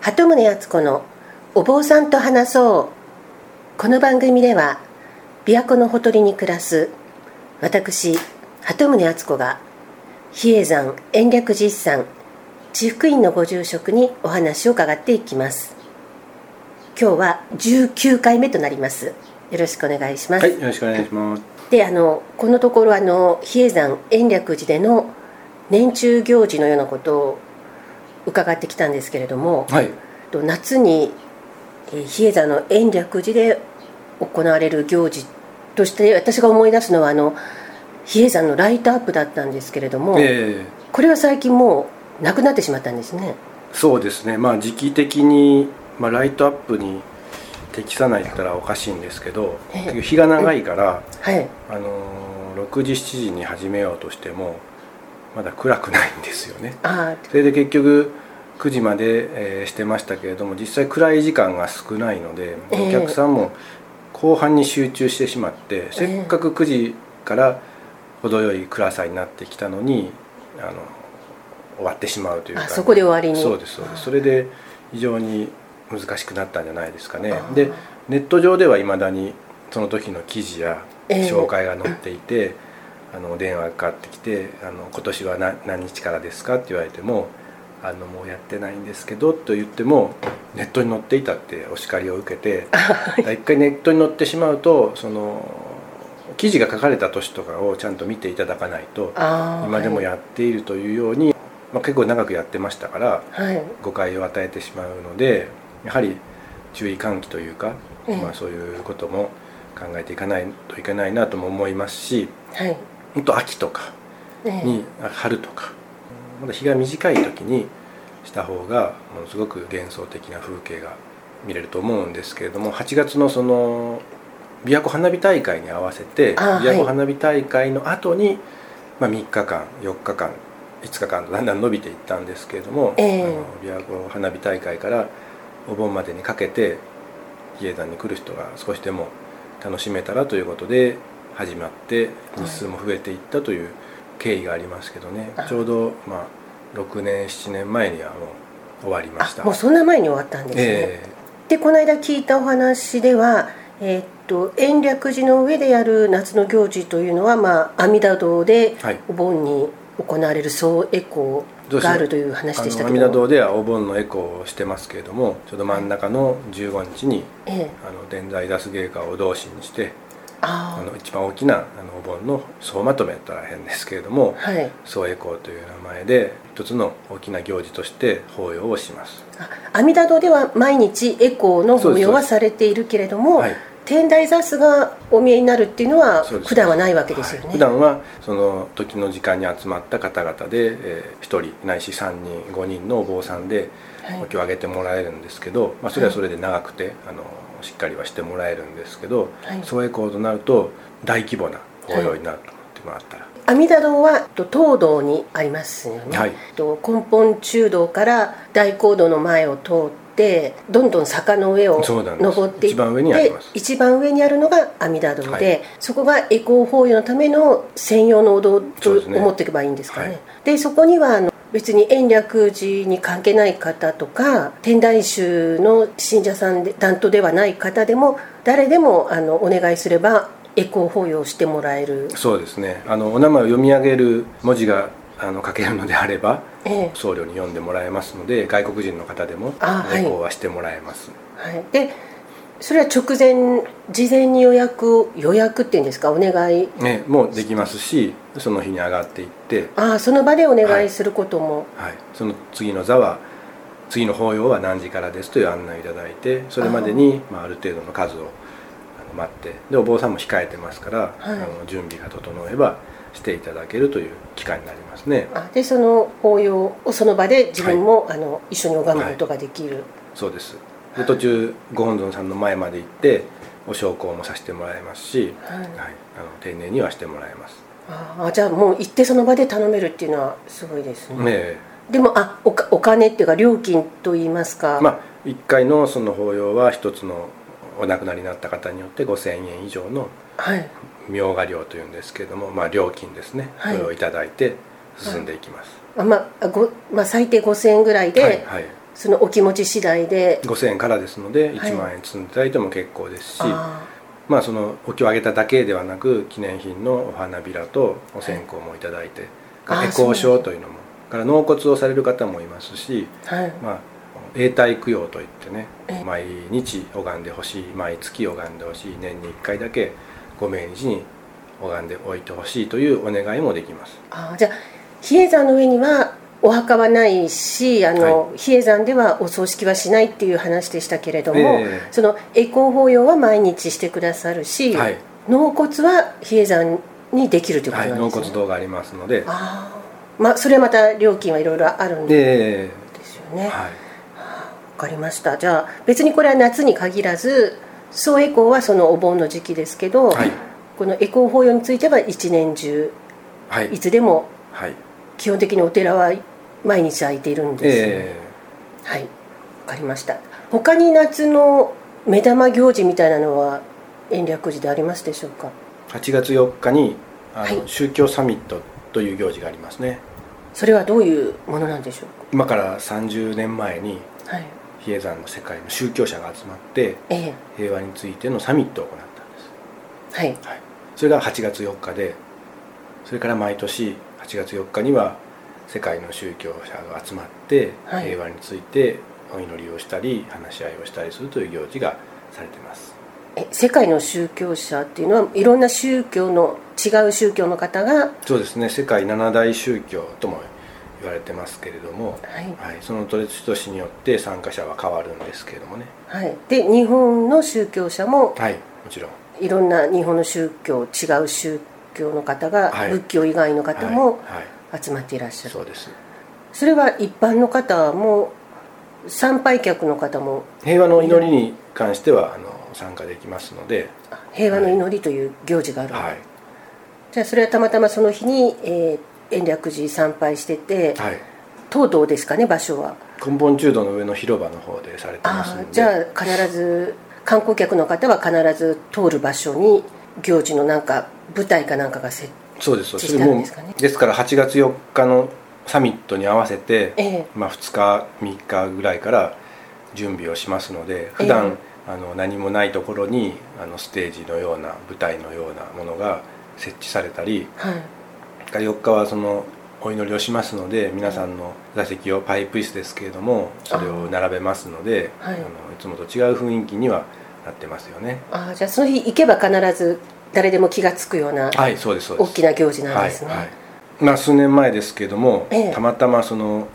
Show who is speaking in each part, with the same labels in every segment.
Speaker 1: 鳩宗敦子のお坊さんと話そう。この番組では琵琶湖のほとりに暮らす私鳩宗敦子が比叡山延暦寺一山地福院のご住職にお話を伺っていきます。今日は19回目となります。よろしくお願いします、
Speaker 2: はい、よろしくお願いします。
Speaker 1: であのこのところあの比叡山延暦寺での年中行事のようなことを伺ってきたんですけれども、
Speaker 2: はい、
Speaker 1: と夏にえー比叡山の延暦寺で行われる行事として私が思い出すのはあの比叡山のライトアップだったんですけれども、
Speaker 2: え
Speaker 1: これは最近もうなくなってしまったんですね。
Speaker 2: ーそうですね、まあ時期的に、まあ、ライトアップに適さないったらおかしいんですけど、
Speaker 1: ええ。
Speaker 2: 結局日が長いから、
Speaker 1: はい。
Speaker 2: あのー6時7時に始めようとしてもまだ暗くないんですよね。
Speaker 1: あ
Speaker 2: それで結局9時まで、えーしてましたけれども実際暗い時間が少ないので
Speaker 1: ええ。
Speaker 2: お客さんも後半に集中してしまって、せっかく9時から程よい暗さになってきたのにあの終わってしまうというか。
Speaker 1: あそこで終わりに。
Speaker 2: そうですそうで
Speaker 1: あ
Speaker 2: すそれで非常に難しくなったんじゃないですかね。
Speaker 1: あ
Speaker 2: でネット上ではいまだにその時の記事や
Speaker 1: ええ。
Speaker 2: 紹介が載っていて、あの電話がかかってきてあの「今年は何何日からですか?」って言われても「あのもうやってないんですけど」と言ってもネットに載っていたってお叱りを受けて 一回ネットに載ってしまうとその記事が書かれた年とかをちゃんと見ていただかないと今でもやっているというように、まあ、結構長くやってましたから
Speaker 1: はい、はい。
Speaker 2: 誤解を与えてしまうのでやはり注意喚起というか、
Speaker 1: ええ。
Speaker 2: まあ、そういうことも考えていかないといけないなとも思いますし
Speaker 1: はい
Speaker 2: 本当秋とか
Speaker 1: ええ。
Speaker 2: に春とかまだ日が短い時にした方がものすごく幻想的な風景が見れると思うんですけれども8月のその琵琶湖花火大会に合わせて
Speaker 1: あ
Speaker 2: 琵琶湖
Speaker 1: はい
Speaker 2: 花火大会の後に、まあ、3日間4日間5日間とだんだん伸びていったんですけれども、
Speaker 1: ええ。
Speaker 2: あの琵琶湖花火大会からお盆までにかけて比叡山に来る人が少しでも楽しめたらということで始まって日数も増えていったという経緯がありますけどね、
Speaker 1: あ
Speaker 2: ちょうど、まあ、6年7年前にはもう終わりました。
Speaker 1: あもうそんな前に終わったんですね、
Speaker 2: え
Speaker 1: でこの間聞いたお話では、えーっと延暦寺の上でやる夏の行事というのは、まあ、阿弥陀堂で
Speaker 2: はい。
Speaker 1: お盆に行われる総エコーがあるという話でした
Speaker 2: あの阿弥陀
Speaker 1: けど
Speaker 2: 堂ではお盆のエコーをしてますけれどもちょうど真ん中の15日に
Speaker 1: ええ。
Speaker 2: あの伝在出す芸家を同心にして
Speaker 1: あ
Speaker 2: あの一番大きなあのお盆の総まとめとは変ですけれども
Speaker 1: あはい。
Speaker 2: 総エコーという名前で一つの大きな行事として法要をします。
Speaker 1: あ阿弥陀堂では毎日エコーの法要はされているけれども、
Speaker 2: はい。
Speaker 1: 天台座スがお見えになるっていうのは普段はないわけですよね、
Speaker 2: はい。普段はその時の時間に集まった方々で、え1人ないし3人5人のお坊さんで
Speaker 1: はい。
Speaker 2: お経をあげてもらえるんですけど、まあ、それはそれで長くて、あのしっかりはしてもらえるんですけど、
Speaker 1: はい。
Speaker 2: 総エコーとなると大規模な法要になると思ってもらったら、
Speaker 1: 阿弥陀堂はと東道にありますよね、
Speaker 2: はい。
Speaker 1: と根本中道から大講堂の前を通ってどんどん坂の上を登っていって
Speaker 2: 一番上にあります。
Speaker 1: 一番上にあるのが阿弥陀堂で、
Speaker 2: はい。
Speaker 1: そこがエコー法要のための専用のお堂と思っていけばいいんですかね。
Speaker 2: はい。
Speaker 1: でそこにはあの別に延暦寺に関係ない方とか天台宗の信者さんで担当ではない方でも誰でもあのお願いすればエコー法要をしてもらえる、
Speaker 2: そうですね。あのお名前を読み上げる文字があの書けるのであれば
Speaker 1: ええ。
Speaker 2: 僧侶に読んでもらえますので外国人の方でもエコーはしてもらえます、
Speaker 1: はい、でそれは直前事前に予約を予約っていうんですか？お願い。
Speaker 2: ね、もうできますしその日に上がっていって、
Speaker 1: ああその場でお願いすることも、
Speaker 2: はい、その次の座は次の法要は何時からですという案内をいただいてそれまでにまあ、ある程度の数を待ってでお坊さんも控えてますから、
Speaker 1: はい。
Speaker 2: あの準備が整えばしていただけるという期間になりますね。
Speaker 1: あでその法要をその場で自分も、あの一緒に拝むことができる、
Speaker 2: そうですで途中ご本尊さんの前まで行ってお焼香もさせてもらえますし、
Speaker 1: はい。
Speaker 2: はい、あの丁寧にはしてもらえます。
Speaker 1: ああじゃあもう行ってその場で頼めるっていうのはすごいですね、
Speaker 2: ね
Speaker 1: でもあおかお金っていうか料金といいますか、
Speaker 2: えまあ1回のその法要は一つのお亡くなりになった方によって5000円以上の
Speaker 1: はい。
Speaker 2: 明賀料というんですけれども、まあ、料金ですね、
Speaker 1: はい。
Speaker 2: これをいただいて進んでいきます、
Speaker 1: あまあごまあ、最低5000円ぐらいで、
Speaker 2: はいはい
Speaker 1: そのお気持ち次第で。
Speaker 2: 5000円からですので
Speaker 1: はい。
Speaker 2: 1万円積んでいただいても結構ですし、
Speaker 1: あ
Speaker 2: まあそのお経をあげただけではなく記念品のお花びらとお線香もいただいて、
Speaker 1: あー
Speaker 2: エコー証というのもから納骨をされる方もいますし、
Speaker 1: ーはい。
Speaker 2: まあ、永代供養といってね
Speaker 1: ええ。
Speaker 2: 毎日拝んでほしい毎月拝んでほしい年に1回だけご命日に拝んでおいてほしいというお願いもできます。
Speaker 1: あーじゃあ比叡山の上にはお墓はないしあの、比叡山ではお葬式はしないっていう話でしたけれども、
Speaker 2: ええ。
Speaker 1: その栄光法要は毎日してくださるし、
Speaker 2: はい、
Speaker 1: 納骨は比叡山にできるということ
Speaker 2: はい、納
Speaker 1: なんですね、
Speaker 2: 骨堂がありますので。
Speaker 1: ああまあそれはまた料金はいろいろあるんで
Speaker 2: です
Speaker 1: よね。わ、
Speaker 2: はい。
Speaker 1: かりました。じゃあ別にこれは夏に限らず総栄光はそのお盆の時期ですけど、
Speaker 2: はい。
Speaker 1: この栄光法要については一年中
Speaker 2: はい。
Speaker 1: いつでも
Speaker 2: はい。
Speaker 1: 基本的にお寺は毎日空いているんです、
Speaker 2: え
Speaker 1: はい。わかりました。他に夏の目玉行事みたいなのは延暦寺でありますでしょうか？
Speaker 2: ー8月4日にあの、
Speaker 1: はい。
Speaker 2: 宗教サミットという行事がありますね。
Speaker 1: それはどういうものなんでしょう？
Speaker 2: 今から30年前に
Speaker 1: かはい。
Speaker 2: 比叡山の世界の宗教者が集まって
Speaker 1: ええ。
Speaker 2: 平和についてのサミットを行ったんです。
Speaker 1: はい。
Speaker 2: はい、それが8月4日でそれから毎年8月4日には世界の宗教者が集まって
Speaker 1: はい。
Speaker 2: 平和についてお祈りをしたり話し合いをしたりするという行事がされてます。
Speaker 1: え世界の宗教者っていうのはいろんな宗教の違う宗教の方が？
Speaker 2: そうですね。世界七大宗教とも言われてますけれども、
Speaker 1: はい、
Speaker 2: はい、その年々によって参加者は変わるんですけれどもね。
Speaker 1: はい、で日本の宗教者も
Speaker 2: はい。もちろん。
Speaker 1: いろんな日本の宗教違う宗教の方が、
Speaker 2: はい。
Speaker 1: 仏教以外の方も
Speaker 2: はい、はい、
Speaker 1: 集まっていらっしゃる、
Speaker 2: そうです。
Speaker 1: それは一般の方も参拝客の方も
Speaker 2: 平和の祈りに関してはあの参加できますので、
Speaker 1: あ平和の祈りという行事がある、
Speaker 2: はい。
Speaker 1: じゃあそれはたまたまその日に、えー延暦寺参拝してて、
Speaker 2: はい、
Speaker 1: 東堂ですかね場所は。
Speaker 2: 根本中道の上の広場の方でされてますので。
Speaker 1: じゃあ必ず観光客の方は必ず通る場所に行事のなんか舞台かなんかが設
Speaker 2: そうですそうです。
Speaker 1: ですかね。
Speaker 2: ですから8月4日のサミットに合わせて、
Speaker 1: ええ。
Speaker 2: まあ、2日3日ぐらいから準備をしますので普段、
Speaker 1: え
Speaker 2: あの何もないところにあのステージのような舞台のようなものが設置されたり
Speaker 1: はい。
Speaker 2: 4日はそのお祈りをしますので皆さんの座席をパイプ椅子ですけれどもそれを並べますので
Speaker 1: はい。
Speaker 2: あのいつもと違う雰囲気にはなってますよね。
Speaker 1: ああじゃあその日行けば必ず誰でも気が付くような大きな行事なんですね、
Speaker 2: はいはい。まあ、数年前ですけども、
Speaker 1: ええ。
Speaker 2: たまたまその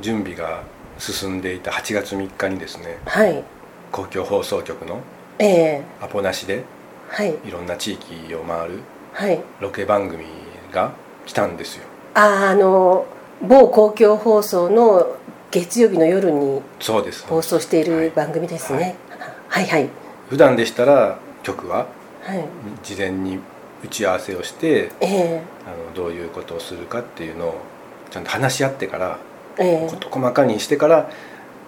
Speaker 2: 準備が進んでいた8月3日にですね
Speaker 1: はい。
Speaker 2: 公共放送局の
Speaker 1: ええ。
Speaker 2: アポなしで
Speaker 1: はい。
Speaker 2: いろんな地域を回る
Speaker 1: はい。
Speaker 2: ロケ番組が来たんですよ。
Speaker 1: あああの某公共放送の月曜日の夜に放送してい
Speaker 2: はい。
Speaker 1: る番組ですね、はい、はい
Speaker 2: 普段でしたら局は
Speaker 1: はい
Speaker 2: 事前に打ち合わせをして
Speaker 1: ええ。
Speaker 2: あのどういうことをするかっていうのをちゃんと話し合ってから
Speaker 1: ええ。
Speaker 2: 事細かにしてから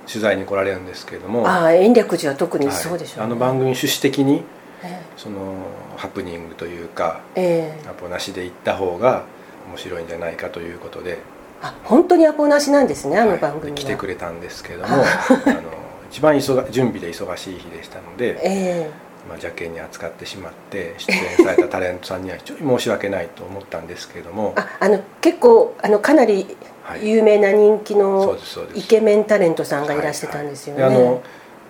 Speaker 2: 取材に来られるんですけれども。
Speaker 1: ああ延暦寺は特に
Speaker 2: はい
Speaker 1: そうでしょう、ね。
Speaker 2: あの番組趣旨的に
Speaker 1: え
Speaker 2: そのハプニングというか
Speaker 1: ええ。え
Speaker 2: アポなしで行った方が面白いんじゃないかということで。
Speaker 1: あ本当にアポなしなんですねあの番組は、
Speaker 2: はい来てくれたんですけれどもあの一番忙準備で忙しい日でしたので、
Speaker 1: え
Speaker 2: まあ、邪険に扱ってしまって出演されたタレントさんには非常に申し訳ないと思ったんですけれども。
Speaker 1: えああの結構あのかなり
Speaker 2: はい。
Speaker 1: 有名な人気のイケメンタレントさんがいらしてたんですよね、
Speaker 2: はい。はい。であの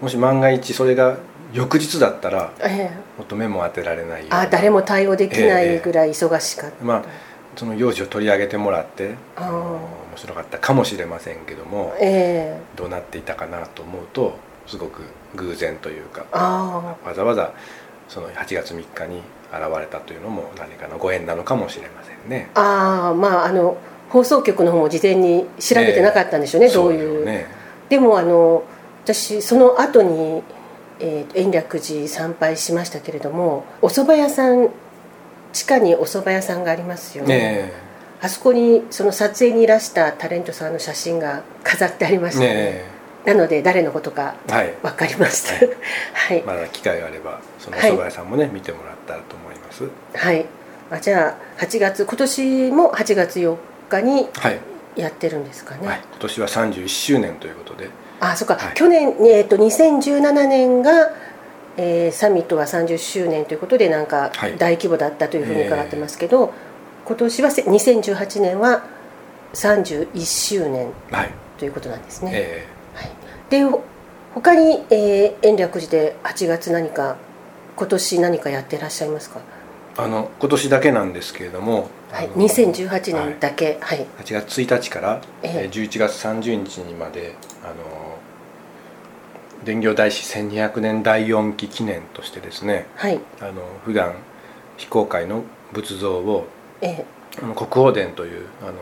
Speaker 2: もし万が一それが翌日だったら
Speaker 1: ええ。
Speaker 2: もっと目も当てられない
Speaker 1: あ誰も対応できないぐらい忙しかった、
Speaker 2: まあその行事を取り上げてもらって
Speaker 1: あ
Speaker 2: 面白かったかもしれませんけども
Speaker 1: ええ。
Speaker 2: どうなっていたかなと思うとすごく偶然というか
Speaker 1: あ
Speaker 2: わざわざその8月3日に現れたというのも何かのご縁なのかもしれませんね。
Speaker 1: あああまああの放送局の方も事前に調べてなかったんでしょうね、どういう。
Speaker 2: そね
Speaker 1: でもあの私その後に、えー延暦寺参拝しましたけれどもお蕎麦屋さん地下にお蕎麦屋さんがありますよね。
Speaker 2: ね
Speaker 1: あそこにその撮影にいらしたタレントさんの写真が飾ってありま
Speaker 2: え
Speaker 1: したね。
Speaker 2: ね
Speaker 1: なので誰のことか
Speaker 2: えはい。
Speaker 1: 分かりました。はい、
Speaker 2: まだ機会があればそのお
Speaker 1: はい。
Speaker 2: 蕎麦屋さんもね、見てもらったらと思います。
Speaker 1: はい。あじゃあ8月今年も8月4日に
Speaker 2: はい、
Speaker 1: やってるんですかね、
Speaker 2: はい、今年は31周年ということで。
Speaker 1: あそっか、
Speaker 2: はい。
Speaker 1: 去年、えー、と2017年が、えーサミットは30周年ということでなんか
Speaker 2: はい。
Speaker 1: 大規模だったというふうに伺ってますけど、今年はせ2018年は31周年
Speaker 2: はい。
Speaker 1: ということなんですね、
Speaker 2: え
Speaker 1: はい、でほ他に、えー延暦寺で8月何か今年何かやってらっしゃいますか、
Speaker 2: ーあの今年だけなんですけれども、
Speaker 1: はい、
Speaker 2: あの
Speaker 1: 2018年だけはい、
Speaker 2: 8月1日から、
Speaker 1: ええ。
Speaker 2: えー11月30日にまであの伝行大師1200年第4期記念としてですね
Speaker 1: はい。
Speaker 2: あの普段非公開の仏像を
Speaker 1: えー
Speaker 2: あの国宝殿というあの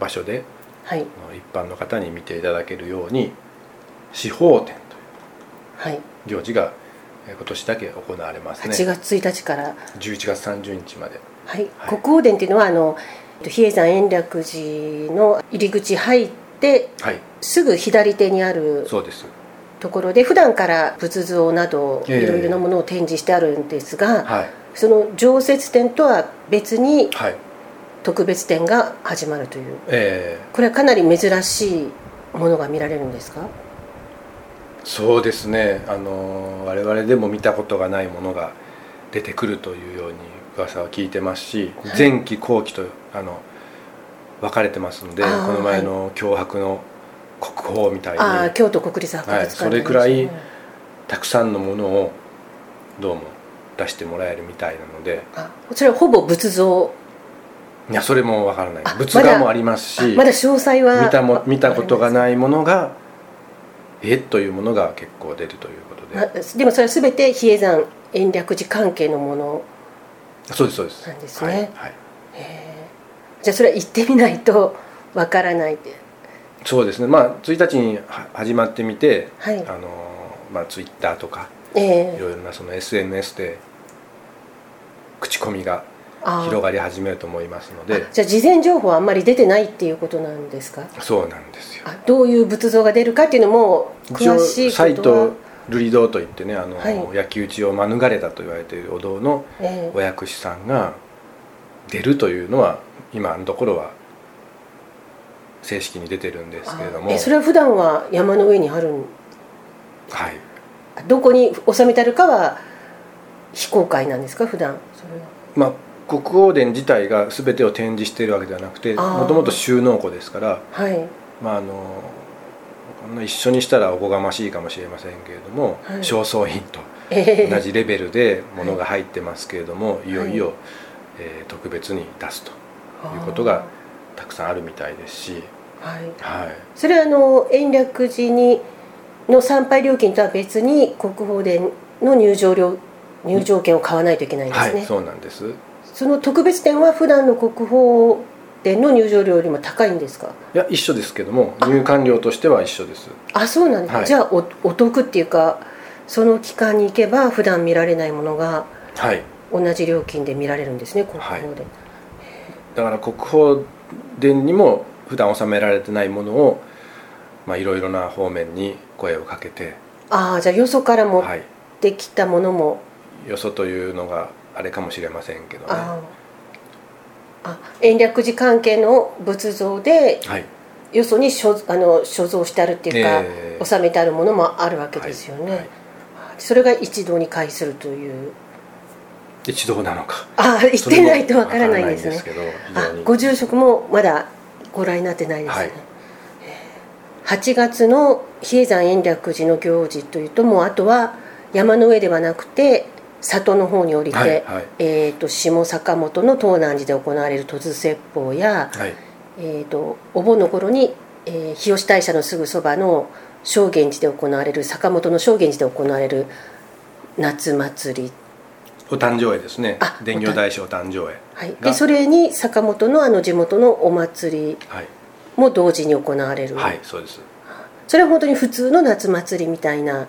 Speaker 2: 場所で
Speaker 1: はい。
Speaker 2: 一般の方に見ていただけるように四宝殿という。
Speaker 1: はい。
Speaker 2: 行事がえー今年だけ行われますね。
Speaker 1: 8月1日から。
Speaker 2: 11月30日まで。
Speaker 1: はい、
Speaker 2: はい。
Speaker 1: 国宝殿っていうのはあの比叡山延暦寺の入り口入って
Speaker 2: はい。
Speaker 1: すぐ左手にある
Speaker 2: そうです。
Speaker 1: ところで普段から仏像などい
Speaker 2: え。え
Speaker 1: ろいろなものを展示してあるんですが、
Speaker 2: はい。
Speaker 1: その常設展とは別に
Speaker 2: はい。
Speaker 1: 特別展が始まるという。
Speaker 2: え
Speaker 1: これはかなり珍しいものが見られるんですか？
Speaker 2: ーそうですね。あの我々でも見たことがないものが出てくるというように噂は聞いてますし、
Speaker 1: はい。
Speaker 2: 前期後期とあの分かれてますのでこの前の脅迫の国宝みたいに、
Speaker 1: ああ京都国立博物館
Speaker 2: はいそれくらいたくさんのものをどうも出してもらえるみたいなので。
Speaker 1: あそれはほぼ仏像。
Speaker 2: いやそれもわからない。
Speaker 1: あ
Speaker 2: 仏画もありますし
Speaker 1: あまだ詳細は
Speaker 2: 見たも見たことが
Speaker 1: い
Speaker 2: ないものがえというものが結構出るということで、
Speaker 1: でもそれは全て比叡山延暦寺関係のもの
Speaker 2: そうですそうです。
Speaker 1: なんですね。
Speaker 2: はいはい、
Speaker 1: じゃあそれは行ってみないとわからない
Speaker 2: そうですね。まあ1日には始まってみて、
Speaker 1: はい。
Speaker 2: あのまあツイッターとか
Speaker 1: ええ。
Speaker 2: いろいろなその SNS で口コミが広がり始めると思いますので。
Speaker 1: じゃあ事前情報はあんまり出てないっていうことなんですか？
Speaker 2: そうなんですよ。
Speaker 1: あどういう仏像が出るかっていうのも
Speaker 2: 一応
Speaker 1: 詳しいこと。は
Speaker 2: サイト瑠璃堂といってねあの、
Speaker 1: はい。
Speaker 2: 焼き討ちを免れたと言われているお堂の
Speaker 1: ええ
Speaker 2: お薬師さんが出るというのは今のところは正式に出てるんですけれども。
Speaker 1: それは普段は山の上にあるん
Speaker 2: はい。
Speaker 1: どこに収めてあるかは非公開なんですか？普段。それは。
Speaker 2: まあ国宝殿自体が全てを展示しているわけではなくてもともと収納庫ですから
Speaker 1: はい。
Speaker 2: まああの一緒にしたらおこがましいかもしれませんけれども、
Speaker 1: はい。
Speaker 2: 正倉院と
Speaker 1: ええ
Speaker 2: 同じレベルでものが入ってますけれども、い、よい。よ、
Speaker 1: はい
Speaker 2: えー特別に出すということがたくさんあるみたいですし、
Speaker 1: はい。
Speaker 2: はい、
Speaker 1: それはあの延暦寺にの参拝料金とは別に国宝殿の入場料入場券を買わないといけないんですね、
Speaker 2: はい、そうなんです
Speaker 1: その特別展は普段の国宝殿の入場料よりも高いんですか？
Speaker 2: いや一緒ですけども入館料としては一緒です。
Speaker 1: あそうなんですか、
Speaker 2: はい。
Speaker 1: じゃあおお得っていうかその期間に行けば普段見られないものが
Speaker 2: はい。
Speaker 1: 同じ料金で見られるんですね国宝殿、
Speaker 2: だから国宝殿にも普段収められてないものをまあいろいろな方面に声をかけて、
Speaker 1: ああじゃあよそから持っ
Speaker 2: はい、
Speaker 1: てきたものも、
Speaker 2: よそというのがあれかもしれませんけどね。
Speaker 1: あ延暦寺関係の仏像で
Speaker 2: はい。
Speaker 1: よそに所あの所蔵してあるっていうか、
Speaker 2: ええ。
Speaker 1: 収めてあるものもあるわけですよね、
Speaker 2: はいはい。
Speaker 1: それが一堂に会するという。
Speaker 2: 一堂なのか。
Speaker 1: ああ行ってないとわからないんですね。あご住職もまだご覧になってないですね、
Speaker 2: はい。
Speaker 1: 8月の比叡山延暦寺の行事というともうあとは山の上ではなくて里の方に降りて、
Speaker 2: はいはい。
Speaker 1: えー、と下坂本の東南寺で行われる戸津説法や、
Speaker 2: はい。
Speaker 1: えー、とお盆の頃に、えー日吉大社のすぐそばの正源寺で行われる坂本の正源寺で行われる夏祭り、
Speaker 2: お誕生会ですね。
Speaker 1: あ
Speaker 2: 伝行大師お誕生会。
Speaker 1: はい、
Speaker 2: が。
Speaker 1: でそれに坂本のあの地元のお祭り
Speaker 2: はい、
Speaker 1: も同時に行われる、
Speaker 2: はい、そうです。
Speaker 1: それは本当に普通の夏祭りみたいな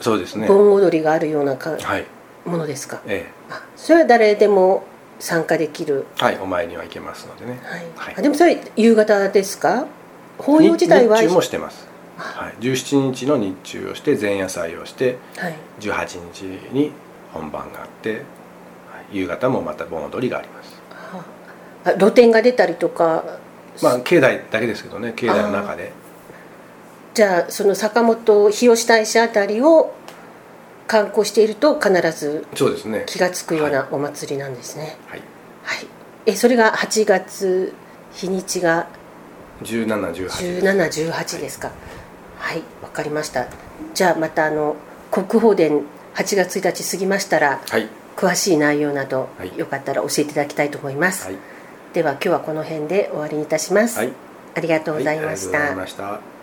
Speaker 2: そうですね。
Speaker 1: 盆踊りがあるようなか
Speaker 2: はい
Speaker 1: ものですか？
Speaker 2: え
Speaker 1: あそれは誰でも参加できる、
Speaker 2: えはいお参りには行けますのでね。
Speaker 1: はい。
Speaker 2: はい。
Speaker 1: あでもそれ夕方ですか？法要自体は
Speaker 2: 日中もしてます、はい、17日の日中をして前夜祭をして
Speaker 1: はい、
Speaker 2: 18日に本番があって、はい。夕方もまた盆踊りがあります。
Speaker 1: あ。露店が出たりとか
Speaker 2: まあ境内だけですけどね境内の中で。
Speaker 1: じゃあその坂本日吉大社あたりを観光していると必ず
Speaker 2: そうですね。
Speaker 1: 気が付くようなお祭りなんですね。
Speaker 2: はい。
Speaker 1: はい、えそれが8月日にちが
Speaker 2: 1718
Speaker 1: 1718です。か。はい。わかりました。じゃあまたあの国宝殿8月1日過ぎましたら
Speaker 2: はい。
Speaker 1: 詳しい内容など、
Speaker 2: はい。
Speaker 1: よかったら教えていただきたいと思います、
Speaker 2: はい。
Speaker 1: では今日はこの辺で終わりにいたします、
Speaker 2: はい。
Speaker 1: ありがとうございました、
Speaker 2: はいありがとうございました